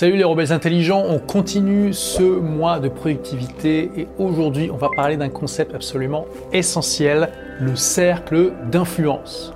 Salut les rebelles intelligents, on continue ce mois de productivité et aujourd'hui on va parler d'un concept absolument essentiel, le cercle d'influence.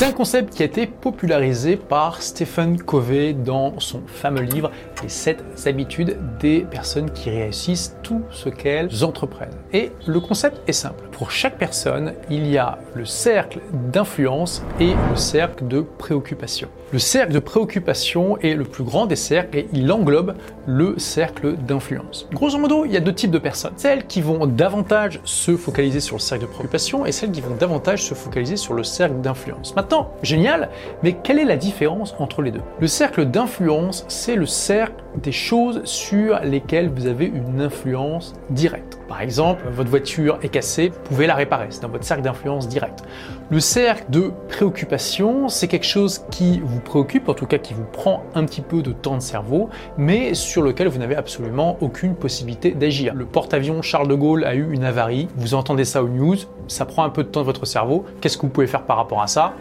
C'est un concept qui a été popularisé par Stephen Covey dans son fameux livre Les 7 habitudes des personnes qui réussissent tout ce qu'elles entreprennent. Et le concept est simple. Pour chaque personne, il y a le cercle d'influence et le cercle de préoccupation. Le cercle de préoccupation est le plus grand des cercles et il englobe le cercle d'influence. Grosso modo, il y a deux types de personnes. Celles qui vont davantage se focaliser sur le cercle de préoccupation et celles qui vont davantage se focaliser sur le cercle d'influence. Génial, mais quelle est la différence entre les deux? Le cercle d'influence, c'est le cercle des choses sur lesquelles vous avez une influence directe. Par exemple, votre voiture est cassée, vous pouvez la réparer, c'est dans votre cercle d'influence direct. Le cercle de préoccupation, c'est quelque chose qui vous préoccupe, en tout cas qui vous prend un petit peu de temps de cerveau, mais sur lequel vous n'avez absolument aucune possibilité d'agir. Le porte-avions Charles de Gaulle a eu une avarie, vous entendez ça aux news, ça prend un peu de temps de votre cerveau, qu'est-ce que vous pouvez faire par rapport à ça?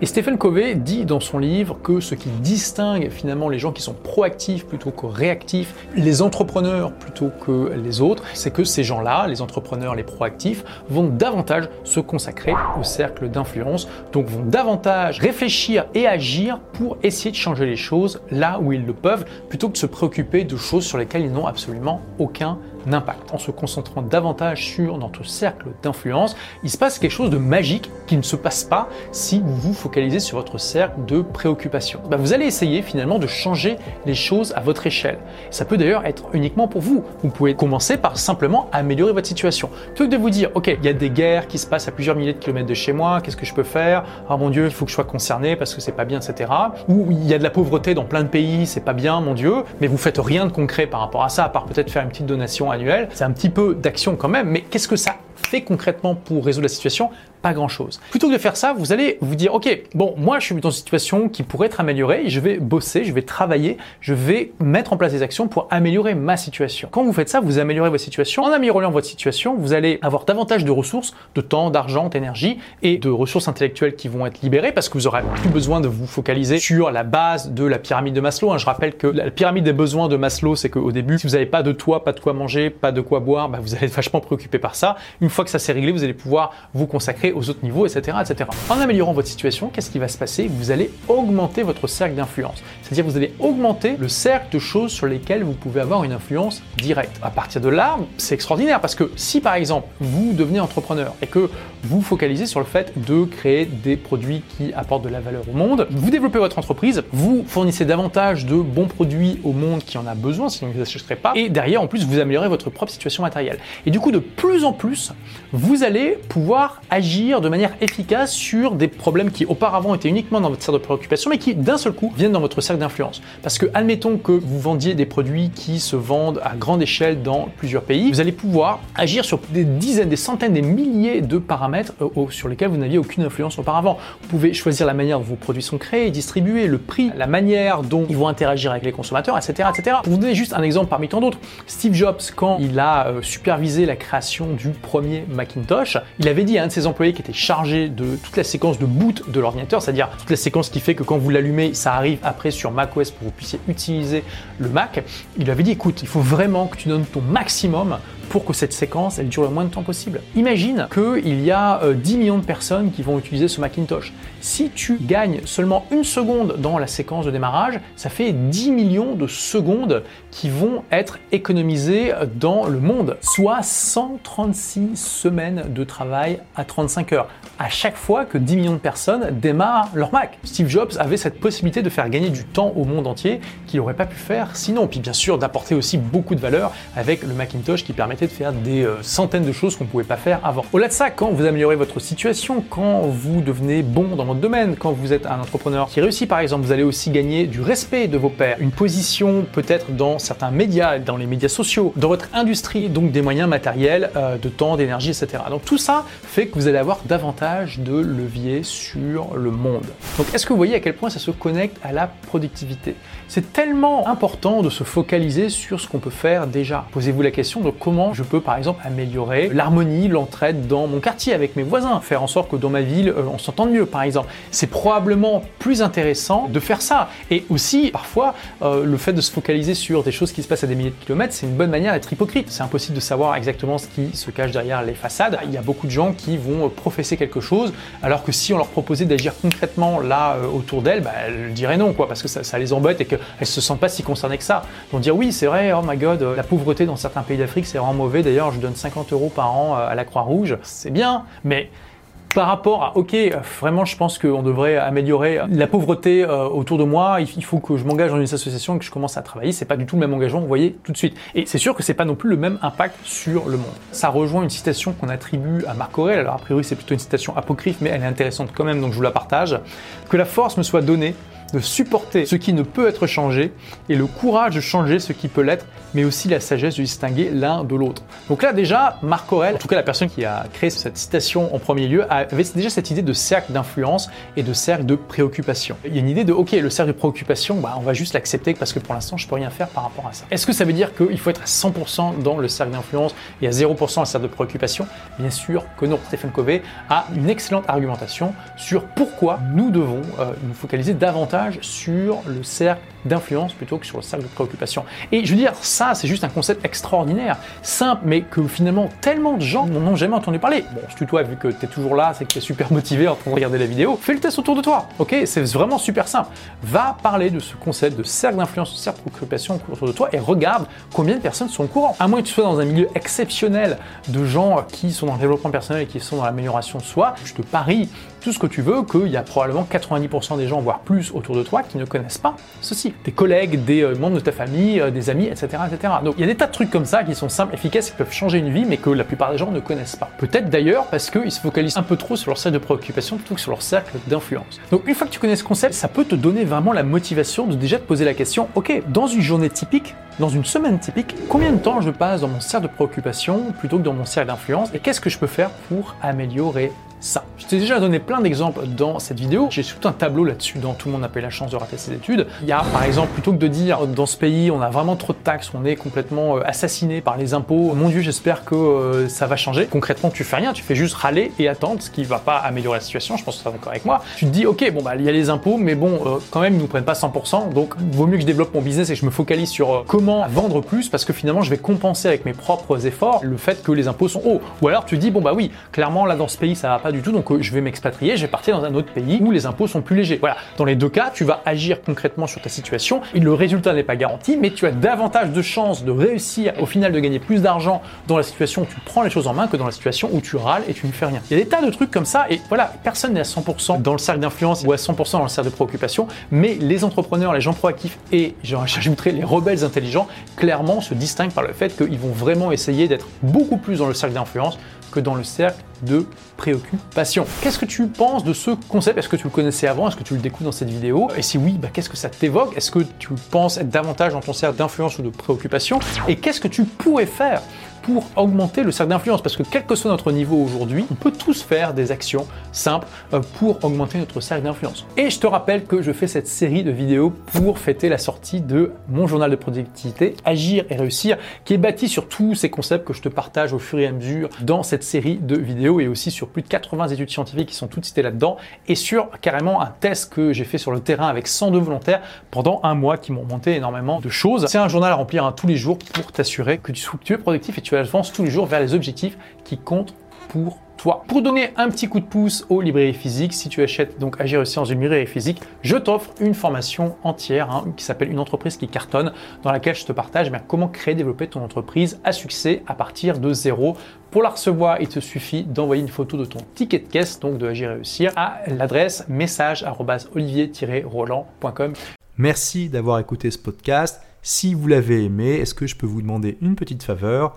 Et Stephen Covey dit dans son livre que ce qui distingue finalement les gens qui sont proactifs plutôt que réactifs, les entrepreneurs plutôt que les autres, c'est que ces gens-là, les entrepreneurs, les proactifs, vont davantage se consacrer au cercle d'influence, donc vont davantage réfléchir et agir pour essayer de changer les choses là où ils le peuvent, plutôt que de se préoccuper de choses sur lesquelles ils n'ont absolument aucun impact. En se concentrant davantage sur notre cercle d'influence, il se passe quelque chose de magique qui ne se passe pas si vous vous focalisez sur votre cercle de préoccupation. Bah, vous allez essayer finalement de changer les choses à votre échelle. Ça peut d'ailleurs être uniquement pour vous. Vous pouvez commencer par simplement améliorer votre situation. Plutôt que de vous dire, ok, il y a des guerres qui se passent à plusieurs milliers de kilomètres de chez moi, qu'est-ce que je peux faire? Ah mon Dieu, il faut que je sois concerné parce que c'est pas bien, etc. Ou il y a de la pauvreté dans plein de pays, c'est pas bien, mon Dieu, mais vous faites rien de concret par rapport à ça, à part peut-être faire une petite donation C'est un petit peu d'action quand même, mais qu'est-ce que ça fait concrètement pour résoudre la situation pas grand-chose. Plutôt que de faire ça, vous allez vous dire, ok, bon, moi je suis dans une situation qui pourrait être améliorée, je vais bosser, je vais travailler, je vais mettre en place des actions pour améliorer ma situation. Quand vous faites ça, vous améliorez votre situation. En améliorant votre situation, vous allez avoir davantage de ressources, de temps, d'argent, d'énergie et de ressources intellectuelles qui vont être libérées parce que vous aurez plus besoin de vous focaliser sur la base de la pyramide de Maslow. Hein. Je rappelle que la pyramide des besoins de Maslow, c'est qu'au début, si vous n'avez pas de toit, pas de quoi manger, pas de quoi boire, bah, vous allez être vachement préoccupé par ça. Fois que ça s'est réglé, vous allez pouvoir vous consacrer aux autres niveaux, etc., etc. En améliorant votre situation, qu'est-ce qui va se passer? Vous allez augmenter votre cercle d'influence. C'est-à-dire vous allez augmenter le cercle de choses sur lesquelles vous pouvez avoir une influence directe. À partir de là, c'est extraordinaire parce que si par exemple vous devenez entrepreneur et que vous focalisez sur le fait de créer des produits qui apportent de la valeur au monde, vous développez votre entreprise, vous fournissez davantage de bons produits au monde qui en a besoin, sinon vous n'achèterez pas, et derrière en plus vous améliorez votre propre situation matérielle. Et du coup de plus en plus, vous allez pouvoir agir de manière efficace sur des problèmes qui auparavant étaient uniquement dans votre cercle de préoccupation, mais qui d'un seul coup viennent dans votre cercle d'influence. Parce que admettons que vous vendiez des produits qui se vendent à grande échelle dans plusieurs pays, vous allez pouvoir agir sur des dizaines, des centaines, des milliers de paramètres euh, sur lesquels vous n'aviez aucune influence auparavant. Vous pouvez choisir la manière dont vos produits sont créés, distribués, le prix, la manière dont ils vont interagir avec les consommateurs, etc., etc. Pour vous donner juste un exemple parmi tant d'autres, Steve Jobs, quand il a euh, supervisé la création du premier Macintosh, il avait dit à un de ses employés qui était chargé de toute la séquence de boot de l'ordinateur, c'est-à-dire toute la séquence qui fait que quand vous l'allumez, ça arrive après sur macOS pour que vous puissiez utiliser le Mac. Il lui avait dit écoute, il faut vraiment que tu donnes ton maximum pour que cette séquence elle dure le moins de temps possible. Imagine qu'il y a 10 euh, millions de personnes qui vont utiliser ce Macintosh. Si tu gagnes seulement une seconde dans la séquence de démarrage, ça fait 10 millions de secondes qui vont être économisées dans le monde, soit 136 semaines de travail à 35 heures. À chaque fois que 10 millions de personnes démarrent leur Mac. Steve Jobs avait cette possibilité de faire gagner du temps au monde entier qu'il n'aurait pas pu faire sinon. Puis bien sûr d'apporter aussi beaucoup de valeur avec le Macintosh qui permet de faire des euh, centaines de choses qu'on ne pouvait pas faire avant. Au-delà de ça, quand vous améliorez votre situation, quand vous devenez bon dans votre domaine, quand vous êtes un entrepreneur qui réussit par exemple, vous allez aussi gagner du respect de vos pairs, une position peut-être dans certains médias, dans les médias sociaux, dans votre industrie, donc des moyens matériels, euh, de temps, d'énergie, etc. Donc tout ça fait que vous allez avoir davantage de levier sur le monde. Donc est-ce que vous voyez à quel point ça se connecte à la productivité? C'est tellement important de se focaliser sur ce qu'on peut faire déjà. Posez-vous la question de comment je peux par exemple améliorer l'harmonie, l'entraide dans mon quartier avec mes voisins, faire en sorte que dans ma ville euh, on s'entende mieux par exemple. C'est probablement plus intéressant de faire ça. Et aussi parfois euh, le fait de se focaliser sur des choses qui se passent à des milliers de kilomètres, c'est une bonne manière d'être hypocrite. C'est impossible de savoir exactement ce qui se cache derrière les façades. Il y a beaucoup de gens qui vont professer quelque chose alors que si on leur proposait d'agir concrètement là euh, autour d'elles, bah, elles diraient non quoi parce que ça, les embête et qu'elles se sentent pas si concernées que ça. Ils vont dire oui c'est vrai, oh my god, la pauvreté dans certains pays d'Afrique c'est vraiment D'ailleurs je donne 50 euros par an euh, à la Croix-Rouge, c'est bien, mais par rapport à, ok, vraiment, je pense qu'on devrait améliorer la pauvreté euh, autour de moi. Il faut que je m'engage dans une association et que je commence à travailler. C'est pas du tout le même engagement, vous voyez, tout de suite. Et c'est sûr que c'est pas non plus le même impact sur le monde. Ça rejoint une citation qu'on attribue à Marc Aurèle. Alors a priori, c'est plutôt une citation apocryphe, mais elle est intéressante quand même, donc je vous la partage. Que la force me soit donnée de supporter ce qui ne peut être changé et le courage de changer ce qui peut l'être, mais aussi la sagesse de distinguer l'un de l'autre. Donc là déjà, Marc Aurel, en tout cas la personne qui a créé cette citation en premier lieu, avait déjà cette idée de cercle d'influence et de cercle de préoccupation. Il y a une idée de ok, le cercle de préoccupation, bah, on va juste l'accepter parce que pour l'instant je peux rien faire par rapport à ça. Est-ce que ça veut dire qu'il faut être à 100% dans le cercle d'influence et à 0% dans le cercle de préoccupation? Bien sûr que non. Stéphane Covey a une excellente argumentation sur pourquoi nous devons euh, nous focaliser davantage sur le cercle d'influence plutôt que sur le cercle de préoccupation. Et je veux dire, ça, c'est juste un concept extraordinaire, simple, mais que finalement tellement de gens n'en ont jamais entendu parler. Bon, je toi, vu que tu es toujours là, c'est que tu es super motivé en train de regarder la vidéo. Fais le test autour de toi, ok? C'est vraiment super simple. Va parler de ce concept de cercle d'influence, cercle de préoccupation autour de toi et regarde combien de personnes sont au courant. À moins que tu sois dans un milieu exceptionnel de gens qui sont dans le développement personnel et qui sont dans l'amélioration de soi, je te parie tout ce que tu veux qu'il y a probablement 90% des gens, voire plus, autour de toi qui ne connaissent pas ceci. Des collègues, des euh, membres de ta famille, euh, des amis, etc., etc. Donc il y a des tas de trucs comme ça qui sont simples, efficaces, qui peuvent changer une vie, mais que la plupart des gens ne connaissent pas. Peut-être d'ailleurs parce qu'ils se focalisent un peu trop sur leur cercle de préoccupation plutôt que sur leur cercle d'influence. Donc une fois que tu connais ce concept, ça peut te donner vraiment la motivation de déjà te poser la question, ok, dans une journée typique, dans une semaine typique, combien de temps je passe dans mon cercle de préoccupation plutôt que dans mon cercle d'influence et qu'est-ce que je peux faire pour améliorer ça. Je t'ai déjà donné plein d'exemples dans cette vidéo. J'ai tout un tableau là-dessus dans Tout le monde n'a pas eu la chance de rater ses études. Il y a par exemple, plutôt que de dire dans ce pays on a vraiment trop de taxes, on est complètement euh, assassiné par les impôts, mon Dieu, j'espère que euh, ça va changer. Concrètement, tu fais rien, tu fais juste râler et attendre, ce qui va pas améliorer la situation. Je pense que tu es d'accord avec moi. Tu te dis, ok, bon bah il y a les impôts, mais bon, euh, quand même ils nous prennent pas 100%, donc vaut mieux que je développe mon business et que je me focalise sur comment vendre plus parce que finalement je vais compenser avec mes propres efforts le fait que les impôts sont hauts. Ou alors tu te dis, bon bah oui, clairement là dans ce pays ça va pas du tout, donc je vais m'expatrier, je vais partir dans un autre pays où les impôts sont plus légers. Voilà. Dans les deux cas, tu vas agir concrètement sur ta situation et le résultat n'est pas garanti, mais tu as davantage de chances de réussir au final de gagner plus d'argent dans la situation où tu prends les choses en main que dans la situation où tu râles et tu ne fais rien. Il y a des tas de trucs comme ça et voilà, personne n'est à 100% dans le cercle d'influence ou à 100% dans le cercle de préoccupation, mais les entrepreneurs, les gens proactifs et j'ajouterai les rebelles intelligents clairement se distinguent par le fait qu'ils vont vraiment essayer d'être beaucoup plus dans le cercle d'influence que dans le cercle de préoccupation. Qu'est-ce que tu penses de ce concept? Est-ce que tu le connaissais avant? Est-ce que tu le découvres dans cette vidéo? Et si oui, bah, qu'est-ce que ça t'évoque? Est-ce que tu penses être davantage dans ton cercle d'influence ou de préoccupation? Et qu'est-ce que tu pourrais faire pour augmenter le cercle d'influence. Parce que quel que soit notre niveau aujourd'hui, on peut tous faire des actions simples euh, pour augmenter notre cercle d'influence. Et je te rappelle que je fais cette série de vidéos pour fêter la sortie de mon journal de productivité, Agir et réussir, qui est bâti sur tous ces concepts que je te partage au fur et à mesure dans cette série de vidéos et aussi sur plus de 80 études scientifiques qui sont toutes citées là-dedans et sur carrément un test que j'ai fait sur le terrain avec 102 volontaires pendant un mois qui m'ont monté énormément de choses. C'est un journal à remplir hein, tous les jours pour t'assurer que tu, es productif et tu avance tous les jours vers les objectifs qui comptent pour toi. Pour donner un petit coup de pouce aux librairies physiques, si tu achètes donc Agir aussi dans une librairie physique, je t'offre une formation entière hein, qui s'appelle Une entreprise qui cartonne, dans laquelle je te partage eh comment créer et développer ton entreprise à succès à partir de zéro. Pour la recevoir, il te suffit d'envoyer une photo de ton ticket de caisse, donc de Agir réussir, à l'adresse message@olivier-roland.com. Merci d'avoir écouté ce podcast. Si vous l'avez aimé, est-ce que je peux vous demander une petite faveur?